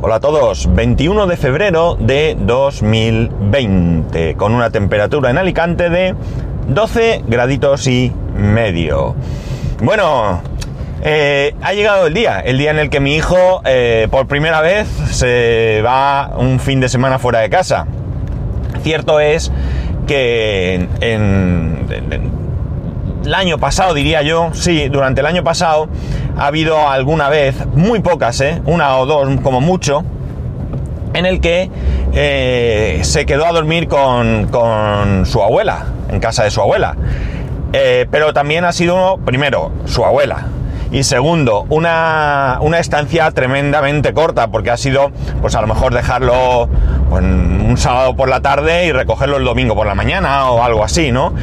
Hola a todos, 21 de febrero de 2020, con una temperatura en Alicante de 12 graditos y medio. Bueno, eh, ha llegado el día, el día en el que mi hijo eh, por primera vez se va un fin de semana fuera de casa. Cierto es que en, en el año pasado, diría yo, sí, durante el año pasado ha habido alguna vez, muy pocas, ¿eh? una o dos como mucho, en el que eh, se quedó a dormir con, con, su abuela, en casa de su abuela. Eh, pero también ha sido, primero, su abuela. Y segundo, una, una, estancia tremendamente corta, porque ha sido, pues a lo mejor dejarlo pues, un sábado por la tarde y recogerlo el domingo por la mañana o algo así, ¿no?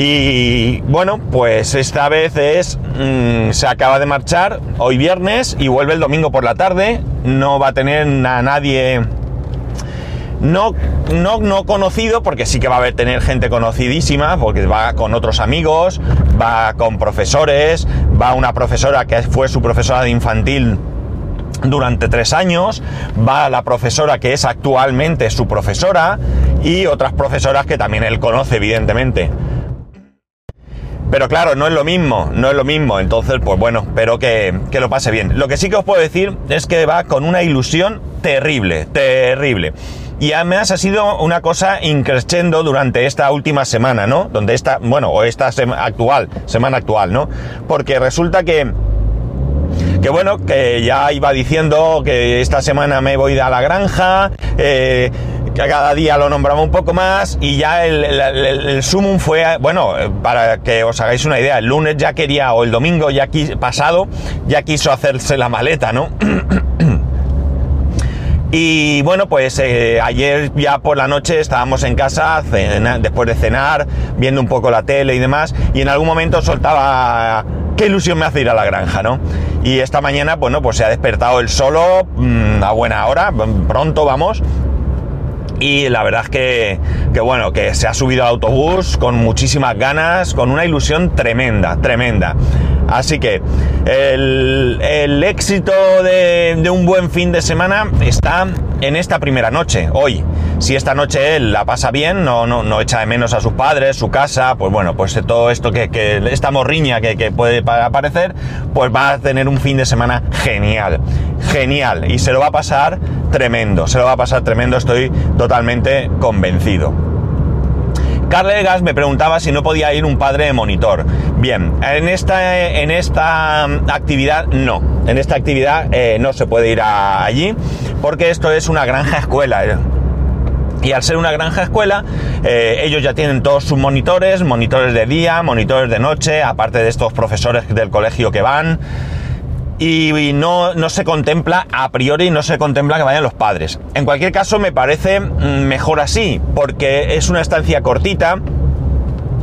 Y bueno, pues esta vez es. Mmm, se acaba de marchar hoy viernes y vuelve el domingo por la tarde. No va a tener a nadie. No, no, no conocido, porque sí que va a tener gente conocidísima, porque va con otros amigos, va con profesores, va una profesora que fue su profesora de infantil durante tres años, va la profesora que es actualmente su profesora y otras profesoras que también él conoce, evidentemente. Pero claro, no es lo mismo, no es lo mismo. Entonces, pues bueno, espero que, que, lo pase bien. Lo que sí que os puedo decir es que va con una ilusión terrible, terrible. Y además ha sido una cosa increciendo durante esta última semana, ¿no? Donde esta, bueno, o esta sema actual, semana actual, ¿no? Porque resulta que que bueno, que ya iba diciendo que esta semana me voy a la granja, eh, que cada día lo nombraba un poco más y ya el, sumum fue, bueno, para que os hagáis una idea, el lunes ya quería, o el domingo ya quis, pasado, ya quiso hacerse la maleta, ¿no? Y bueno, pues eh, ayer ya por la noche estábamos en casa, después de cenar, viendo un poco la tele y demás, y en algún momento soltaba, qué ilusión me hace ir a la granja, ¿no? Y esta mañana, bueno, pues se ha despertado el solo mmm, a buena hora, pronto vamos, y la verdad es que, que, bueno, que se ha subido al autobús con muchísimas ganas, con una ilusión tremenda, tremenda. Así que el, el éxito de, de, un buen fin de semana está en esta primera noche, hoy. Si esta noche él la pasa bien, no, no, no echa de menos a sus padres, su casa, pues bueno, pues todo esto que, que esta morriña que, que puede aparecer, pues va a tener un fin de semana genial, genial. Y se lo va a pasar tremendo, se lo va a pasar tremendo, estoy totalmente convencido. Carlegas me preguntaba si no podía ir un padre de monitor. Bien, en esta, en esta actividad no. En esta actividad eh, no se puede ir a, allí porque esto es una granja escuela. Y al ser una granja escuela, eh, ellos ya tienen todos sus monitores, monitores de día, monitores de noche, aparte de estos profesores del colegio que van y no, no, se contempla, a priori no se contempla que vayan los padres. En cualquier caso me parece mejor así, porque es una estancia cortita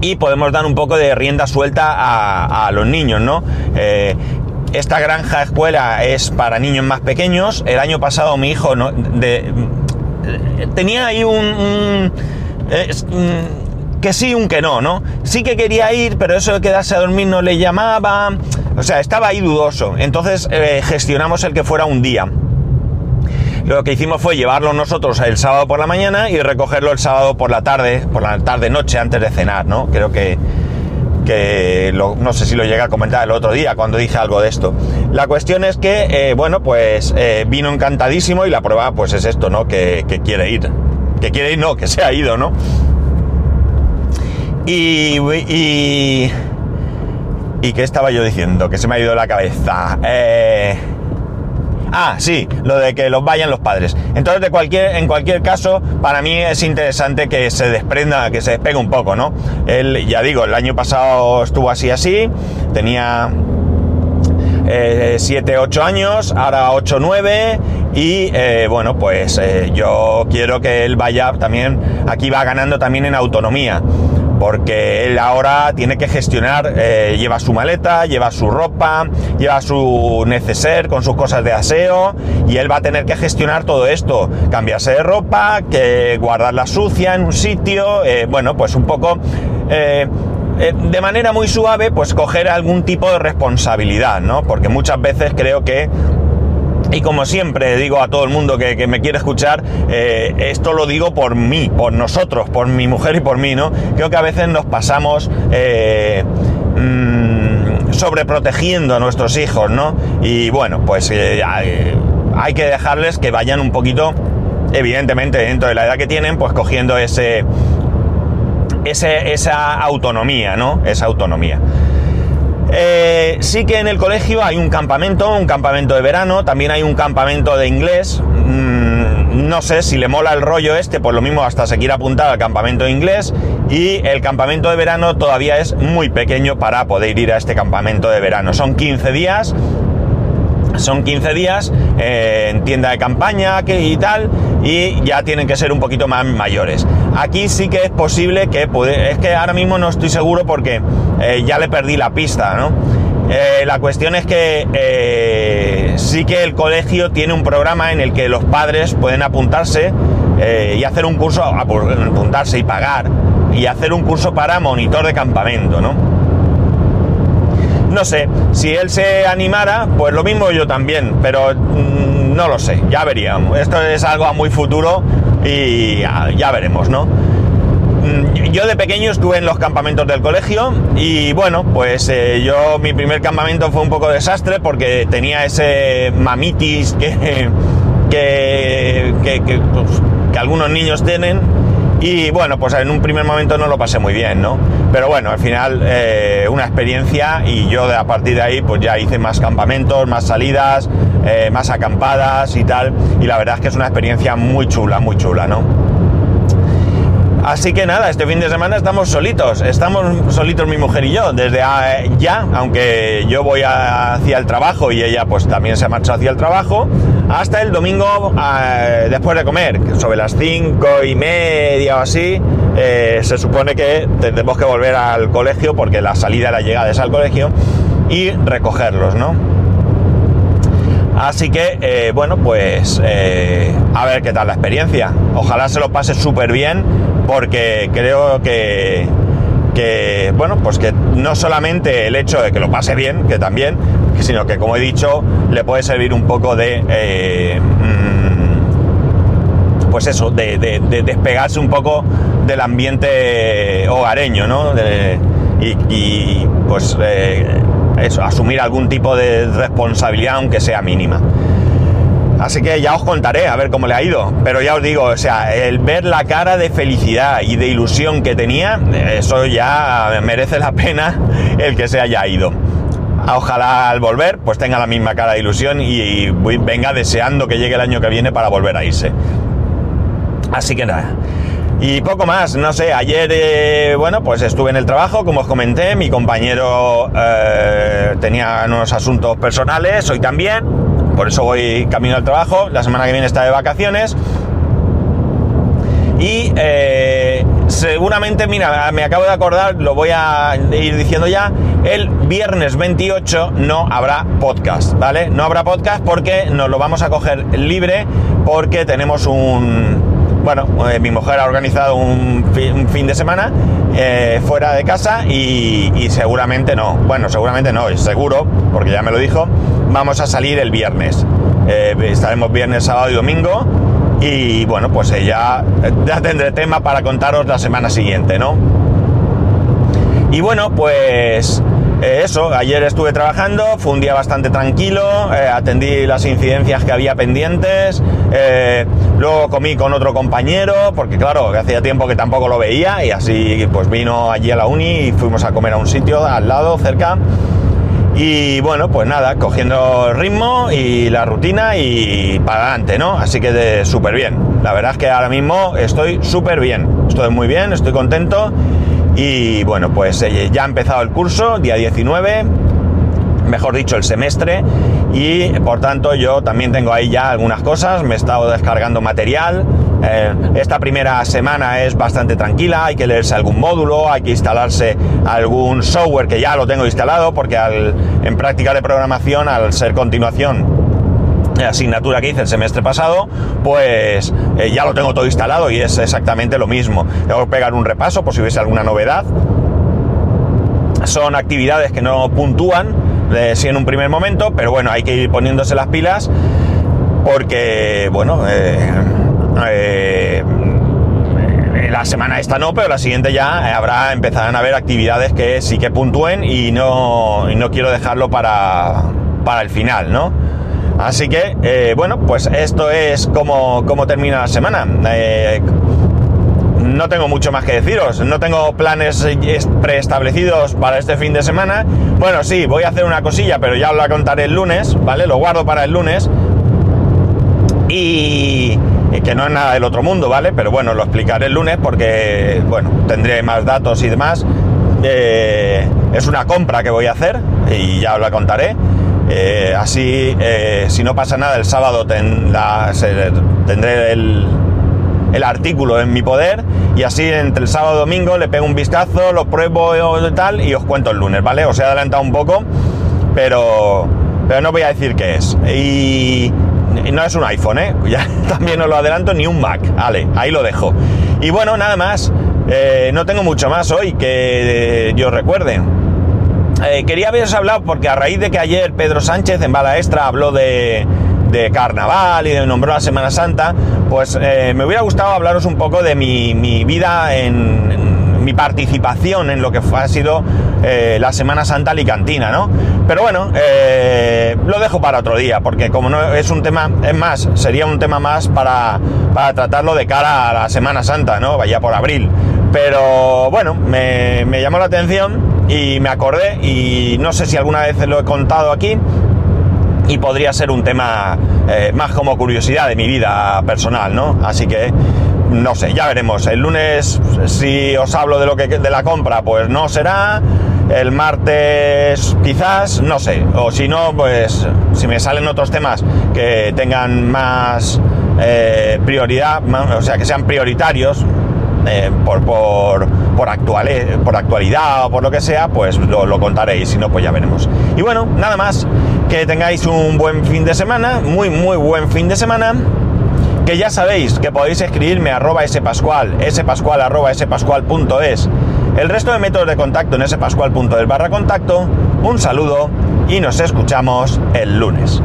y podemos dar un poco de rienda suelta a, a los niños, ¿no? Eh, esta granja escuela es para niños más pequeños. El año pasado mi hijo no, tenía ahí un... eh, que sí, un que no, ¿no? Sí que quería ir, pero eso de quedarse a dormir no le llamaba. O sea, estaba ahí dudoso. Entonces eh, gestionamos el que fuera un día. Lo que hicimos fue llevarlo nosotros el sábado por la mañana y recogerlo el sábado por la tarde, por la tarde noche antes de cenar, ¿no? Creo que, que no sé si lo llegué a comentar el otro día cuando dije algo de esto. La cuestión es que, eh, bueno, pues eh, vino encantadísimo y la prueba pues es esto, ¿no? Que, que quiere ir. Que quiere ir, no, que se ha ido, ¿no? Y, y, y, qué estaba yo diciendo? Que se me ha ido la cabeza. Eh, ah, sí, lo de que los vayan los padres. Entonces, en cualquier caso, para mí es interesante que se desprenda, que se despegue un poco, ¿no? Él, ya digo, el año pasado estuvo así, así, tenía 7, eh, 8 años, ahora 8, 9 y eh, bueno, pues eh, yo quiero que él vaya también, aquí va ganando también en autonomía porque él ahora tiene que gestionar, eh, lleva su maleta, lleva su ropa, lleva su neceser con sus cosas de aseo y él va a tener que gestionar todo esto, cambiarse de ropa, que guardarla sucia en un sitio, eh, bueno, pues un poco... Eh, de manera muy suave, pues coger algún tipo de responsabilidad, ¿no? Porque muchas veces creo que Y como siempre digo a todo el mundo que, me quiere escuchar, eh, esto lo digo por mí, por nosotros, por mi mujer y por mí, ¿no? Creo que a veces nos pasamos eh, mm, sobreprotegiendo a nuestros hijos, ¿no? Y bueno, pues eh, hay que dejarles que vayan un poquito, evidentemente, dentro de la edad que tienen, pues cogiendo ese, ese esa autonomía, ¿no? Esa autonomía. Eh, sí que en el colegio hay un campamento, un campamento de verano, también hay un campamento de inglés. Mm, no sé si le mola el rollo este, pues lo mismo hasta se quiere apuntar al campamento de inglés. Y el campamento de verano todavía es muy pequeño para poder ir a este campamento de verano. Son 15 días son 15 días eh, en tienda de campaña y tal, y ya tienen que ser un poquito más mayores. Aquí sí que es posible que es que ahora mismo no estoy seguro porque eh, ya le perdí la pista, ¿no? Eh, la cuestión es que sí que el colegio tiene un programa en el que los padres pueden apuntarse y hacer un curso, apuntarse y pagar, y hacer un curso para monitor de campamento, ¿no? No sé, si él se animara, pues lo mismo yo también, pero mm, no lo sé, ya veríamos. Esto es algo a muy futuro y ya, veremos, ¿no? Mm, yo de pequeño estuve en los campamentos del colegio y bueno, pues eh, yo mi primer campamento fue un poco desastre porque tenía ese mamitis que, que, que, pues, que algunos niños tienen y bueno, pues en un primer momento no lo pasé muy bien, ¿no? Pero bueno, al final eh, una experiencia y yo a partir de ahí pues ya hice más campamentos, más salidas, eh, más acampadas y tal. Y la verdad es que es una experiencia muy chula, muy chula, ¿no? Así que nada, este fin de semana estamos solitos, estamos solitos mi mujer y yo, desde ya, aunque yo voy hacia el trabajo y ella pues también se ha marchado hacia el trabajo, hasta el domingo después de comer, sobre las cinco y media o así, eh, se supone que tendremos que volver al colegio porque la salida y la llegada es al colegio y recogerlos, ¿no? Así que, eh, bueno, pues eh, a ver qué tal la experiencia. Ojalá se lo pase súper bien porque creo que, que, bueno, pues que no solamente el hecho de que lo pase bien, que también, sino que como he dicho, le puede servir un poco de, eh, mm, pues eso, de, despegarse un poco del ambiente hogareño, ¿no? y, pues eh, eso, asumir algún tipo de responsabilidad, aunque sea mínima. Así que ya os contaré a ver cómo le ha ido. Pero ya os digo, o sea, el ver la cara de felicidad y de ilusión que tenía, eso ya merece la pena el que se haya ido. Ojalá al volver pues tenga la misma cara de ilusión y, venga deseando que llegue el año que viene para volver a irse. Así que nada. Y poco más, no sé, ayer, eh, bueno, pues estuve en el trabajo, como os comenté, mi compañero eh, tenía unos asuntos personales, hoy también, por eso voy camino al trabajo, la semana que viene está de vacaciones. Y eh, seguramente, mira, me acabo de acordar, lo voy a ir diciendo ya, el viernes 28 no habrá podcast, ¿vale? No habrá podcast porque nos lo vamos a coger libre porque tenemos un... Bueno, eh, mi mujer ha organizado un fin, de semana eh, fuera de casa y, y seguramente no. Bueno, seguramente no, seguro, porque ya me lo dijo, vamos a salir el viernes. Eh, estaremos viernes, sábado y domingo. Y bueno, pues eh, ya, ya tendré tema para contaros la semana siguiente, ¿no? Y bueno, pues eh, eso, ayer estuve trabajando, fue un día bastante tranquilo, atendí las incidencias que había pendientes, luego comí con otro compañero, porque claro, hacía tiempo que tampoco lo veía, y así pues vino allí a la uni y fuimos a comer a un sitio al lado, cerca, y bueno, pues nada, cogiendo el ritmo y la rutina y para adelante, ¿no? Así que súper bien. La verdad es que ahora mismo estoy súper bien. Estoy muy bien, estoy contento. Y bueno, pues eh, ya ha empezado el curso, día 19, mejor dicho, el semestre. Y por tanto yo también tengo ahí ya algunas cosas, me he estado descargando material eh, esta primera semana es bastante tranquila, hay que leerse algún módulo, hay que instalarse algún software que ya lo tengo instalado, porque en práctica de programación, al ser continuación de asignatura que hice el semestre pasado, pues eh, ya lo tengo todo instalado y es exactamente lo mismo. Que pegar un repaso por si hubiese alguna novedad. Son actividades que no puntúan, eh, si en un primer momento, pero bueno, hay que ir poniéndose las pilas porque, bueno, eh, eh, la semana esta no, pero la siguiente ya habrá, empezarán a haber actividades que sí que puntúen y no, y no quiero dejarlo para, para el final, ¿no? Así que, eh, bueno, pues esto es como, como termina la semana. Eh, no tengo mucho más que deciros, no tengo planes preestablecidos para este fin de semana. Bueno, sí, voy a hacer una cosilla, pero ya os la contaré el lunes, ¿vale? Lo guardo para el lunes. Y, que no es nada del otro mundo, ¿vale? Pero bueno, lo explicaré el lunes porque, bueno, tendré más datos y demás. Eh, es una compra que voy a hacer y ya os la contaré. Eh, así, eh, si no pasa nada, el sábado tendré el, el, artículo en mi poder y así entre el sábado y domingo le pego un vistazo, lo pruebo y tal y os cuento el lunes, ¿vale? Os he adelantado un poco, pero, pero no voy a decir qué es. Y, no es un iPhone, ¿eh? Ya también os lo adelanto, ni un Mac. Vale, ahí lo dejo. Y bueno, nada más. Eh, no tengo mucho más hoy que yo recuerde. Eh, quería haberos hablado porque a raíz de que ayer Pedro Sánchez en Bala Extra habló de, carnaval y de nombró la Semana Santa, pues eh, me hubiera gustado hablaros un poco de mi, vida en, mi participación en lo que ha sido eh, la Semana Santa alicantina, ¿no? Pero bueno, lo dejo para otro día, porque como no es un tema, es más, sería un tema más para, tratarlo de cara a la Semana Santa, ¿no? Vaya por abril. Pero bueno, me, me llamó la atención y me acordé y no sé si alguna vez lo he contado aquí y podría ser un tema eh, más como curiosidad de mi vida personal, ¿no? Así que no sé, ya veremos. El lunes si os hablo de lo que de la compra, pues no será. El martes quizás, no sé. O si no, pues si me salen otros temas que tengan más eh, prioridad, o sea, que sean prioritarios, eh, por, por, por, por, actualidad o por lo que sea, pues lo, lo contaréis, si no, pues ya veremos. Y bueno, nada más, que tengáis un buen fin de semana, muy, muy buen fin de semana. Que ya sabéis que podéis escribirme arroba spascual, spascual arroba spascual.es. El resto de métodos de contacto en spascual.es barra contacto. Un saludo y nos escuchamos el lunes.